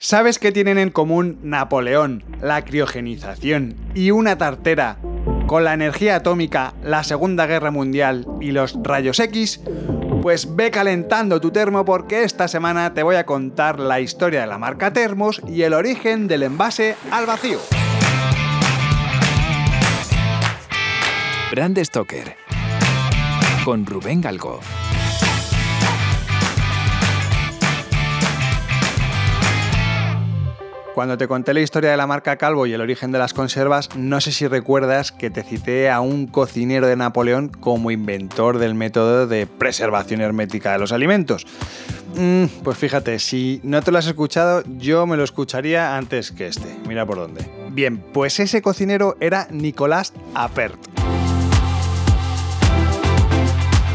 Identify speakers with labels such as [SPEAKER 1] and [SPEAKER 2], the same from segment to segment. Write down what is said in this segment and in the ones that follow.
[SPEAKER 1] ¿Sabes qué tienen en común Napoleón, la criogenización y una tartera con la energía atómica, la Segunda Guerra Mundial y los rayos X? Pues ve calentando tu termo porque esta semana te voy a contar la historia de la marca Termos y el origen del envase al vacío.
[SPEAKER 2] Brand Stoker con Rubén Galgo.
[SPEAKER 1] Cuando te conté la historia de la marca Calvo y el origen de las conservas, no sé si recuerdas que te cité a un cocinero de Napoleón como inventor del método de preservación hermética de los alimentos. Mm, pues fíjate, si no te lo has escuchado, yo me lo escucharía antes que este. Mira por dónde. Bien, pues ese cocinero era Nicolás Apert.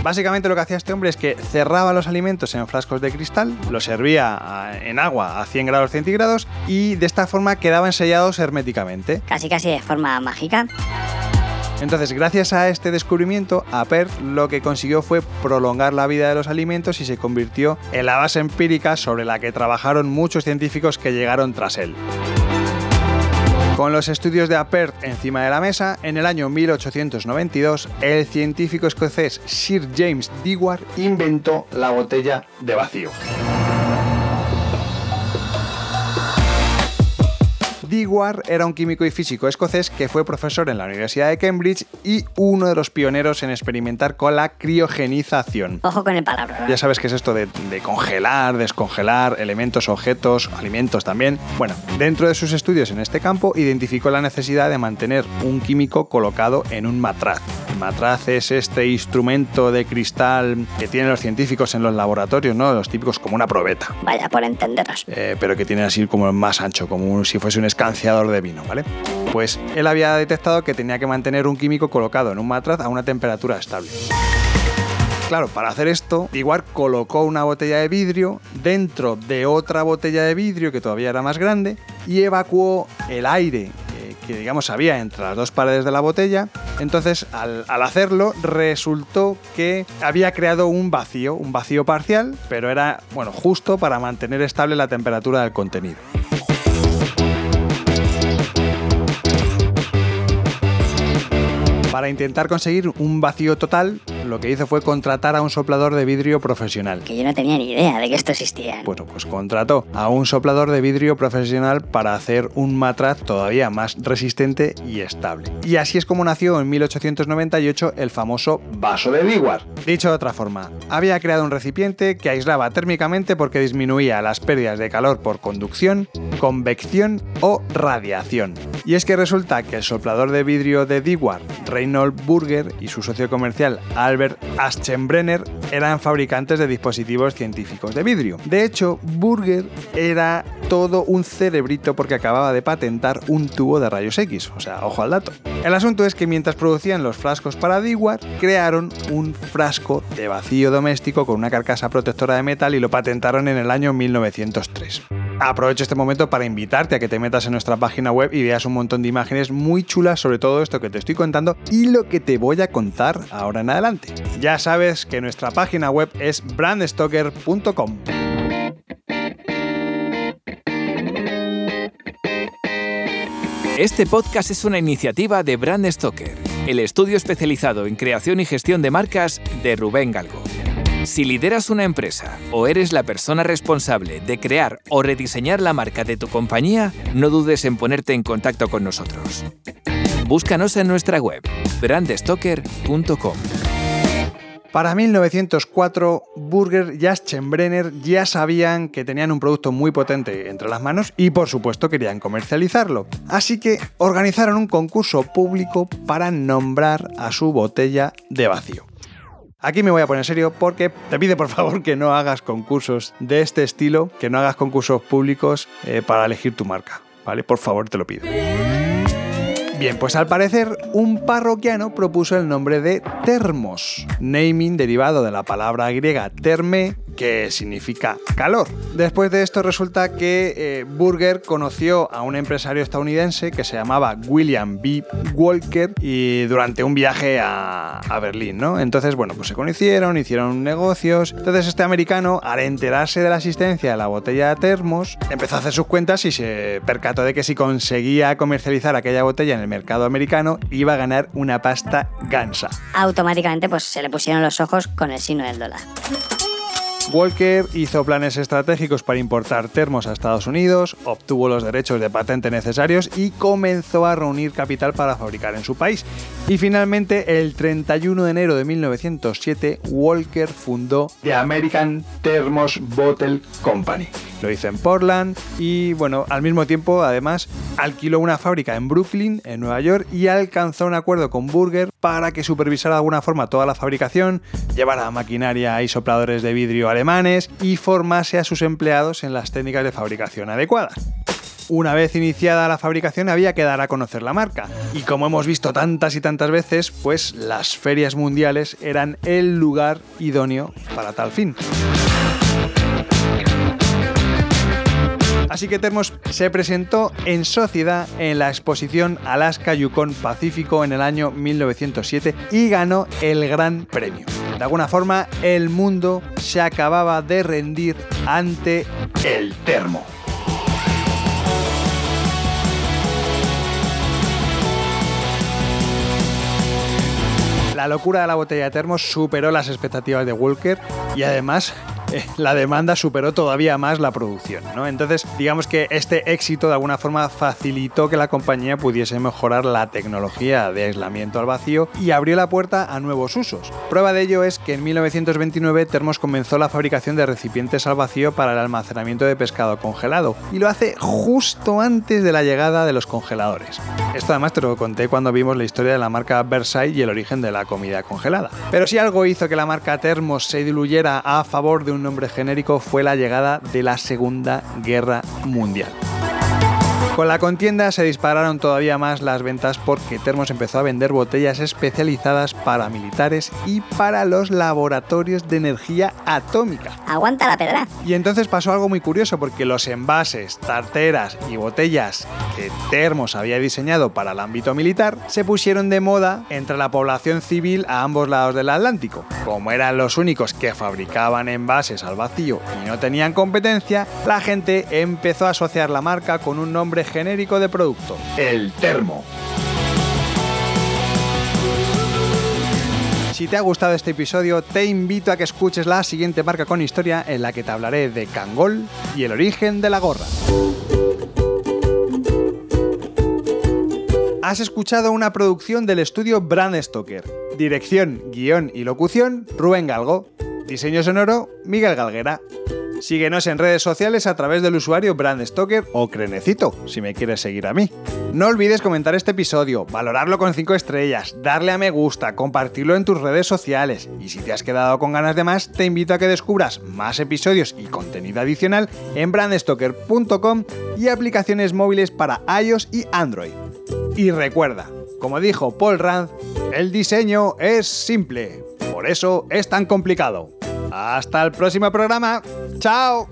[SPEAKER 1] Básicamente lo que hacía este hombre es que cerraba los alimentos en frascos de cristal, los servía ah, en agua a 100 grados centígrados y de esta forma quedaban sellados herméticamente.
[SPEAKER 3] Casi casi de forma mágica.
[SPEAKER 1] Entonces, gracias a este descubrimiento, Apert lo que consiguió fue prolongar la vida de los alimentos y se convirtió en la base empírica sobre la que trabajaron muchos científicos que llegaron tras él. Con los estudios de Apert encima de la mesa, en el año 1892, el científico escocés Sir James Dewar inventó la botella de vacío. Dewar era un químico y físico escocés que fue profesor en la Universidad de Cambridge y uno de los pioneros en experimentar con la criogenización.
[SPEAKER 3] Ojo con el palabra.
[SPEAKER 1] Ya sabes qué es esto de, de, congelar, descongelar elementos, objetos, alimentos también. Bueno, dentro de sus estudios en este campo identificó la necesidad de mantener un químico colocado en un matraz. El matraz es este instrumento de cristal que tienen los científicos en los laboratorios, ¿no? Los típicos como una probeta.
[SPEAKER 3] Vaya, por entenderos.
[SPEAKER 1] Eh, pero que tiene así como más ancho, como si fuese un escanciador de vino, ¿vale? Pues él había detectado que tenía que mantener un químico colocado en un matraz a una temperatura estable. Claro, para hacer esto, igual colocó una botella de vidrio dentro de otra botella de vidrio que todavía era más grande y evacuó el aire que digamos había entre las dos paredes de la botella. Entonces, al, hacerlo, resultó que había creado un vacío, un vacío parcial, pero era, bueno, justo para mantener estable la temperatura del contenido. Para intentar conseguir un vacío total, lo que hizo fue contratar a un soplador de vidrio profesional.
[SPEAKER 3] Que yo no tenía ni idea de que esto existía.
[SPEAKER 1] Bueno, pues contrató a un soplador de vidrio profesional para hacer un matraz todavía más resistente y estable. Y así es como nació en 1898 el famoso vaso de Dewar. Dicho de otra forma, había creado un recipiente que aislaba térmicamente porque disminuía las pérdidas de calor por conducción, convección o radiación. Y es que resulta que el soplador de vidrio de Dewar, Reynold Burger y su socio comercial Albert Aschenbrenner eran fabricantes de dispositivos científicos de vidrio. De hecho, Burger era todo un cerebrito porque acababa de patentar un tubo de rayos X, o sea, ojo al dato. El asunto es que mientras producían los frascos para Dewar, crearon un frasco de vacío doméstico con una carcasa protectora de metal y lo patentaron en el año 1903. Aprovecho este momento para invitarte a que te metas en nuestra página web y veas un montón de imágenes muy chulas sobre todo esto que te estoy contando y lo que te voy a contar ahora en adelante. Ya sabes que nuestra página web es brandstoker.com.
[SPEAKER 2] Este podcast es una iniciativa de Brand Stoker, el estudio especializado en creación y gestión de marcas de Rubén Galgo. Si lideras una empresa o eres la persona responsable de crear o rediseñar la marca de tu compañía, no dudes en ponerte en contacto con nosotros. Búscanos en nuestra web, brandstoker.com.
[SPEAKER 1] Para 1904, Burger y Aschenbrenner ya sabían que tenían un producto muy potente entre las manos y por supuesto querían comercializarlo. Así que organizaron un concurso público para nombrar a su botella de vacío. Aquí me voy a poner serio porque te pido por favor que no hagas concursos de este estilo, que no hagas concursos públicos eh, para elegir tu marca, ¿vale? Por favor, te lo pido. Bien, pues al parecer un parroquiano propuso el nombre de Termos, naming derivado de la palabra griega terme, que significa calor. Después de esto resulta que eh, Burger conoció a un empresario estadounidense que se llamaba William B. Walker y durante un viaje a, Berlín, ¿no? Entonces, bueno, pues se conocieron, hicieron negocios. Entonces este americano, al enterarse de la existencia de la botella de termos, empezó a hacer sus cuentas y se percató de que si conseguía comercializar aquella botella en el mercado americano, iba a ganar una pasta gansa.
[SPEAKER 3] Automáticamente pues se le pusieron los ojos con el signo del dólar.
[SPEAKER 1] Walker hizo planes estratégicos para importar termos a Estados Unidos, obtuvo los derechos de patente necesarios y comenzó a reunir capital para fabricar en su país. Y finalmente, el 31 de enero de 1907, Walker fundó The American Thermos Bottle Company. Lo hizo en Portland y, bueno, al mismo tiempo, además, alquiló una fábrica en Brooklyn, en Nueva York, y alcanzó un acuerdo con Burger para que supervisara de alguna forma toda la fabricación, llevara maquinaria y sopladores de vidrio alemanes y formase a sus empleados en las técnicas de fabricación adecuadas. Una vez iniciada la fabricación había que dar a conocer la marca. Y como hemos visto tantas y tantas veces, pues las ferias mundiales eran el lugar idóneo para tal fin. Así que Termos se presentó en sociedad en la exposición Alaska Yukon Pacífico en el año 1907 y ganó el gran premio. De alguna forma, el mundo se acababa de rendir ante el termo. La locura de la botella de termos superó las expectativas de Walker y además la demanda superó todavía más la producción. ¿no? Entonces, digamos que este éxito de alguna forma facilitó que la compañía pudiese mejorar la tecnología de aislamiento al vacío y abrió la puerta a nuevos usos. Prueba de ello es que en 1929 Termos comenzó la fabricación de recipientes al vacío para el almacenamiento de pescado congelado y lo hace justo antes de la llegada de los congeladores. Esto además te lo conté cuando vimos la historia de la marca Versailles y el origen de la comida congelada. Pero si algo hizo que la marca Termos se diluyera a favor de un nombre genérico fue la llegada de la Segunda Guerra Mundial. Con la contienda se dispararon todavía más las ventas porque Termos empezó a vender botellas especializadas para militares y para los laboratorios de energía atómica.
[SPEAKER 3] Aguanta la pedra.
[SPEAKER 1] Y entonces pasó algo muy curioso porque los envases, tarteras y botellas que Termos había diseñado para el ámbito militar se pusieron de moda entre la población civil a ambos lados del Atlántico. Como eran los únicos que fabricaban envases al vacío y no tenían competencia, la gente empezó a asociar la marca con un nombre genérico de producto, el termo. Si te ha gustado este episodio, te invito a que escuches la siguiente marca con historia en la que te hablaré de Kangol y el origen de la gorra. Has escuchado una producción del estudio Brand Stoker. Dirección, guion y locución, Rubén Galgo. Diseño sonoro, Miguel Galguera. Síguenos en redes sociales a través del usuario Brandstoker o Crenecito, si me quieres seguir a mí. No olvides comentar este episodio, valorarlo con 5 estrellas, darle a me gusta, compartirlo en tus redes sociales y si te has quedado con ganas de más, te invito a que descubras más episodios y contenido adicional en brandstoker.com y aplicaciones móviles para iOS y Android. Y recuerda, como dijo Paul Rand, el diseño es simple, por eso es tan complicado. Hasta el próximo programa. ¡Chao!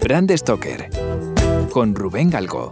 [SPEAKER 2] Brand Stoker con Rubén Galgo.